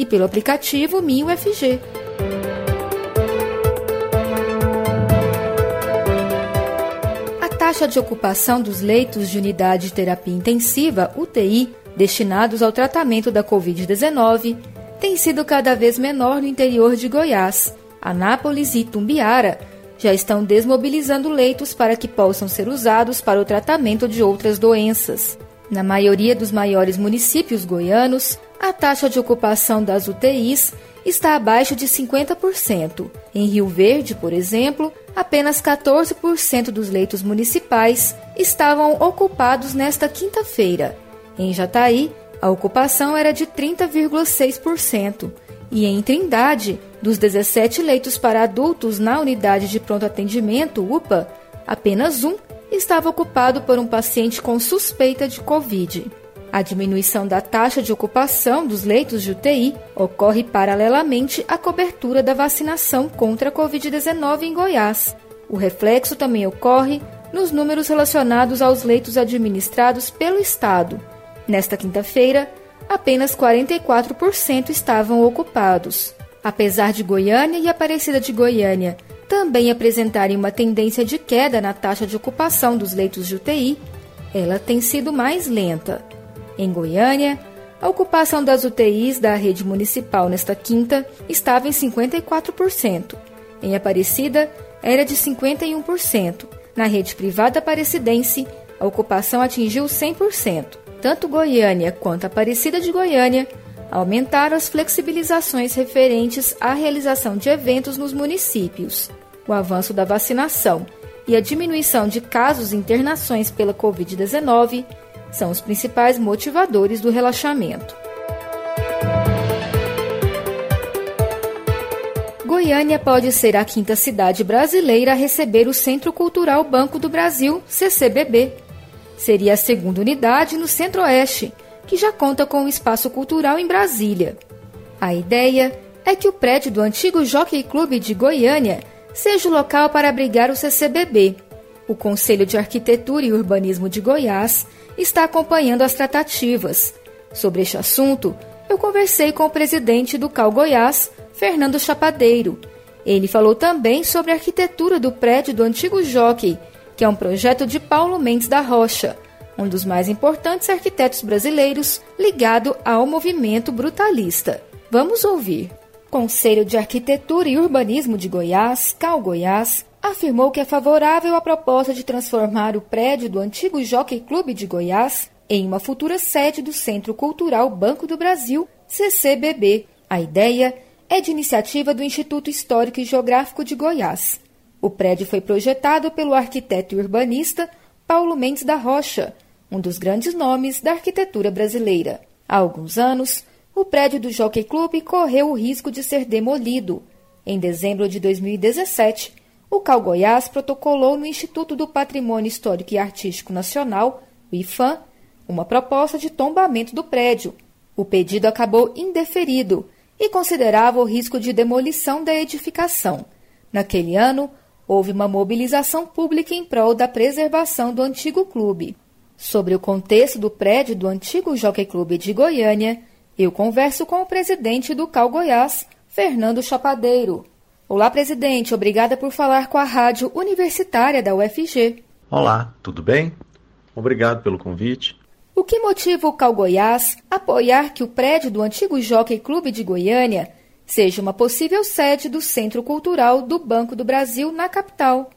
e pelo aplicativo MinUFG. A taxa de ocupação dos leitos de unidade de terapia intensiva, UTI, destinados ao tratamento da Covid-19, tem sido cada vez menor no interior de Goiás. Anápolis e Tumbiara já estão desmobilizando leitos para que possam ser usados para o tratamento de outras doenças. Na maioria dos maiores municípios goianos, taxa de ocupação das UTIs está abaixo de 50%. Em Rio Verde, por exemplo, apenas 14% dos leitos municipais estavam ocupados nesta quinta-feira. Em Jataí, a ocupação era de 30,6%. E em Trindade, dos 17 leitos para adultos na unidade de pronto atendimento, UPA, apenas um estava ocupado por um paciente com suspeita de Covid. A diminuição da taxa de ocupação dos leitos de UTI ocorre paralelamente à cobertura da vacinação contra a Covid-19 em Goiás. O reflexo também ocorre nos números relacionados aos leitos administrados pelo Estado. Nesta quinta-feira, apenas 44% estavam ocupados. Apesar de Goiânia e Aparecida de Goiânia também apresentarem uma tendência de queda na taxa de ocupação dos leitos de UTI, ela tem sido mais lenta. Em Goiânia, a ocupação das UTIs da rede municipal nesta quinta estava em 54%. Em Aparecida, era de 51%. Na rede privada aparecidense, a ocupação atingiu 100%. Tanto Goiânia quanto Aparecida de Goiânia aumentaram as flexibilizações referentes à realização de eventos nos municípios. O avanço da vacinação e a diminuição de casos e internações pela Covid-19 são os principais motivadores do relaxamento. Goiânia pode ser a quinta cidade brasileira a receber o Centro Cultural Banco do Brasil, CCBB. Seria a segunda unidade no Centro-Oeste, que já conta com um espaço cultural em Brasília. A ideia é que o prédio do antigo Jockey Club de Goiânia seja o local para abrigar o CCBB. O Conselho de Arquitetura e Urbanismo de Goiás está acompanhando as tratativas. Sobre este assunto, eu conversei com o presidente do Cal Goiás, Fernando Chapadeiro. Ele falou também sobre a arquitetura do prédio do antigo Jockey, que é um projeto de Paulo Mendes da Rocha, um dos mais importantes arquitetos brasileiros ligado ao movimento brutalista. Vamos ouvir. Conselho de Arquitetura e Urbanismo de Goiás, Cal Goiás, afirmou que é favorável à proposta de transformar o prédio do antigo Jockey Clube de Goiás em uma futura sede do Centro Cultural Banco do Brasil, CCBB. A ideia é de iniciativa do Instituto Histórico e Geográfico de Goiás. O prédio foi projetado pelo arquiteto e urbanista Paulo Mendes da Rocha, um dos grandes nomes da arquitetura brasileira. Há alguns anos, o prédio do Jockey Club correu o risco de ser demolido. Em dezembro de 2017, o Cal Goiás protocolou no Instituto do Patrimônio Histórico e Artístico Nacional, o IFAM, uma proposta de tombamento do prédio. O pedido acabou indeferido e considerava o risco de demolição da edificação. Naquele ano, houve uma mobilização pública em prol da preservação do antigo clube. Sobre o contexto do prédio do antigo Jockey Clube de Goiânia, eu converso com o presidente do Cal Goiás, Fernando Chapadeiro. Olá, presidente. Obrigada por falar com a Rádio Universitária da UFG. Olá, tudo bem? Obrigado pelo convite. O que motiva o Cal Goiás apoiar que o prédio do antigo Jockey Clube de Goiânia seja uma possível sede do Centro Cultural do Banco do Brasil na capital?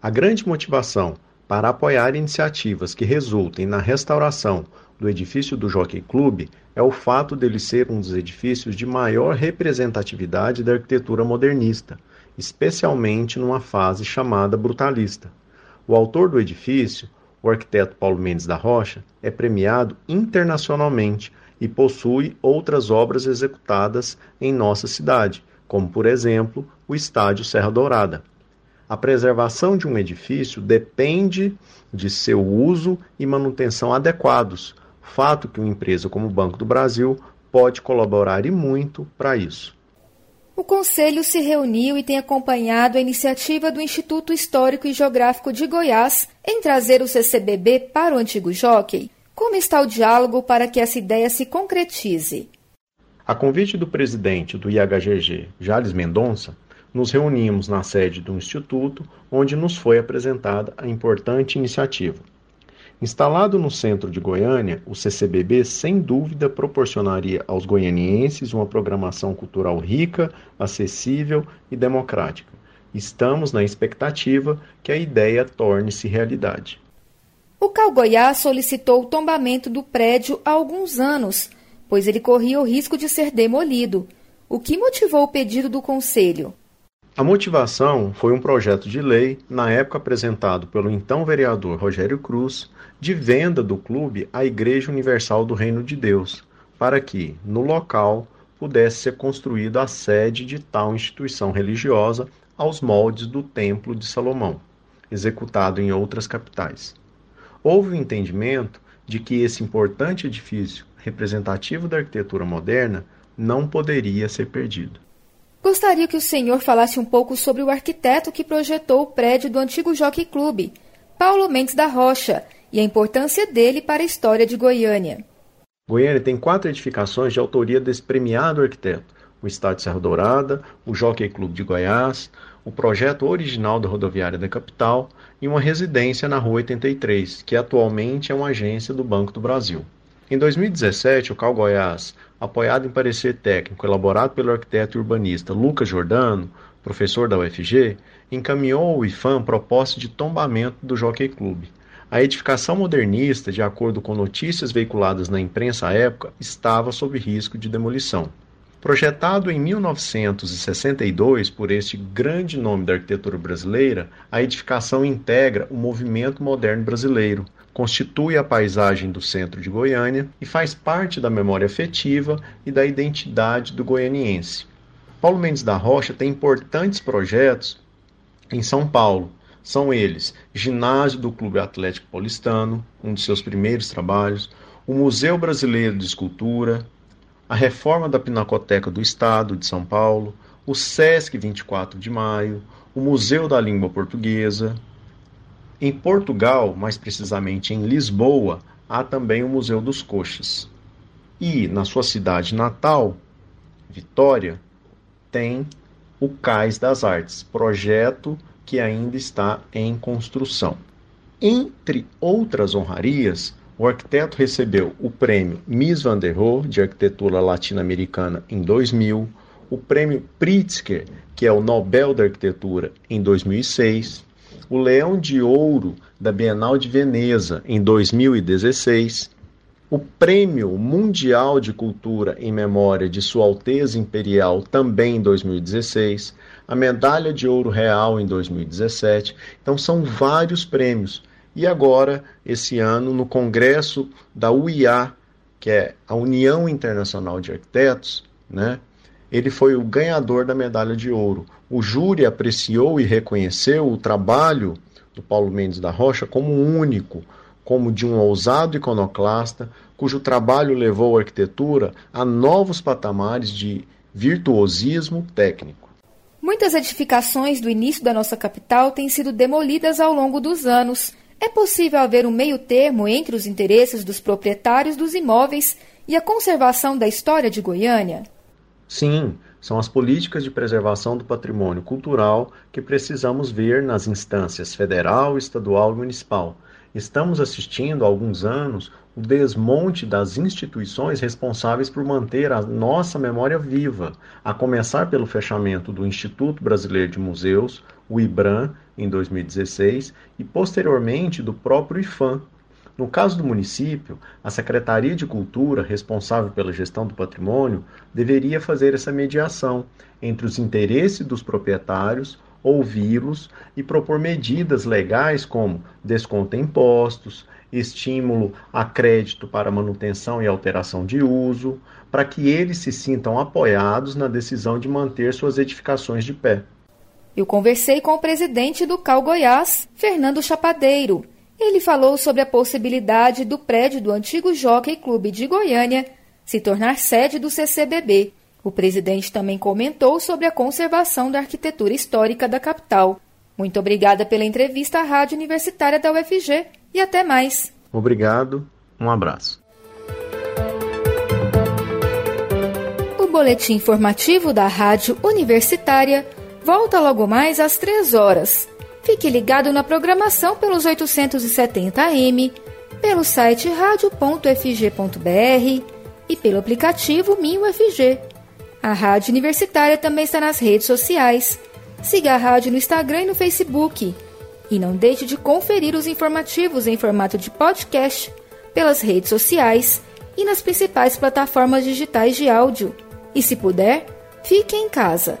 A grande motivação para apoiar iniciativas que resultem na restauração do edifício do Jockey Club é o fato dele ser um dos edifícios de maior representatividade da arquitetura modernista, especialmente numa fase chamada brutalista. O autor do edifício, o arquiteto Paulo Mendes da Rocha, é premiado internacionalmente e possui outras obras executadas em nossa cidade, como, por exemplo, o Estádio Serra Dourada. A preservação de um edifício depende de seu uso e manutenção adequados, fato que uma empresa como o Banco do Brasil pode colaborar e muito para isso. O Conselho se reuniu e tem acompanhado a iniciativa do Instituto Histórico e Geográfico de Goiás em trazer o CCBB para o antigo jockey. Como está o diálogo para que essa ideia se concretize? A convite do presidente do IHGG, Jales Mendonça, nos reunimos na sede do Instituto, onde nos foi apresentada a importante iniciativa. Instalado no centro de Goiânia, o CCBB sem dúvida proporcionaria aos goianienses uma programação cultural rica, acessível e democrática. Estamos na expectativa que a ideia torne-se realidade. O Cal Goiás solicitou o tombamento do prédio há alguns anos, pois ele corria o risco de ser demolido. O que motivou o pedido do Conselho? A motivação foi um projeto de lei, na época apresentado pelo então vereador Rogério Cruz, de venda do clube à Igreja Universal do Reino de Deus, para que, no local, pudesse ser construída a sede de tal instituição religiosa aos moldes do Templo de Salomão, executado em outras capitais. Houve o entendimento de que esse importante edifício, representativo da arquitetura moderna, não poderia ser perdido. Gostaria que o senhor falasse um pouco sobre o arquiteto que projetou o prédio do antigo Jockey Clube, Paulo Mendes da Rocha, e a importância dele para a história de Goiânia. Goiânia tem quatro edificações de autoria desse premiado arquiteto: o Estádio Serra Dourada, o Jockey Clube de Goiás, o projeto original da rodoviária da capital e uma residência na Rua 83, que atualmente é uma agência do Banco do Brasil. Em 2017, o Cal Goiás, apoiado em parecer técnico elaborado pelo arquiteto e urbanista Lucas Jordano, professor da UFG, encaminhou ao IFAM proposta de tombamento do Jockey Clube. A edificação modernista, de acordo com notícias veiculadas na imprensa à época, estava sob risco de demolição. Projetado em 1962 por este grande nome da arquitetura brasileira, a edificação integra o movimento moderno brasileiro, constitui a paisagem do centro de Goiânia e faz parte da memória afetiva e da identidade do goianiense. Paulo Mendes da Rocha tem importantes projetos em São Paulo. São eles: Ginásio do Clube Atlético Paulistano, um de seus primeiros trabalhos, o Museu Brasileiro de Escultura, a reforma da Pinacoteca do Estado de São Paulo, o SESC 24 de Maio, o Museu da Língua Portuguesa, em Portugal, mais precisamente em Lisboa, há também o Museu dos Coxas. E na sua cidade natal, Vitória, tem o Cais das Artes, projeto que ainda está em construção. Entre outras honrarias, o arquiteto recebeu o prêmio Miss Van der Rohe de arquitetura latino-americana em 2000, o prêmio Pritzker, que é o Nobel da Arquitetura, em 2006, o Leão de Ouro da Bienal de Veneza em 2016, o Prêmio Mundial de Cultura em memória de Sua Alteza Imperial também em 2016, a Medalha de Ouro Real em 2017. Então são vários prêmios. E agora, esse ano, no Congresso da UIA, que é a União Internacional de Arquitetos, né? Ele foi o ganhador da medalha de ouro. O júri apreciou e reconheceu o trabalho do Paulo Mendes da Rocha como único, como de um ousado iconoclasta, cujo trabalho levou a arquitetura a novos patamares de virtuosismo técnico. Muitas edificações do início da nossa capital têm sido demolidas ao longo dos anos. É possível haver um meio-termo entre os interesses dos proprietários dos imóveis e a conservação da história de Goiânia? Sim, são as políticas de preservação do patrimônio cultural que precisamos ver nas instâncias federal, estadual e municipal. Estamos assistindo há alguns anos o desmonte das instituições responsáveis por manter a nossa memória viva, a começar pelo fechamento do Instituto Brasileiro de Museus, o IBRAM, em 2016, e posteriormente do próprio IFAM, no caso do município, a Secretaria de Cultura, responsável pela gestão do patrimônio, deveria fazer essa mediação entre os interesses dos proprietários, ouvi-los e propor medidas legais como desconto em impostos, estímulo a crédito para manutenção e alteração de uso, para que eles se sintam apoiados na decisão de manter suas edificações de pé. Eu conversei com o presidente do Cal Goiás, Fernando Chapadeiro. Ele falou sobre a possibilidade do prédio do antigo Jockey Clube de Goiânia se tornar sede do CCBB. O presidente também comentou sobre a conservação da arquitetura histórica da capital. Muito obrigada pela entrevista à Rádio Universitária da UFG e até mais. Obrigado, um abraço. O boletim informativo da Rádio Universitária volta logo mais às três horas. Fique ligado na programação pelos 870 AM, pelo site radio.fg.br e pelo aplicativo MinUFG. A Rádio Universitária também está nas redes sociais. Siga a rádio no Instagram e no Facebook. E não deixe de conferir os informativos em formato de podcast pelas redes sociais e nas principais plataformas digitais de áudio. E se puder, fique em casa.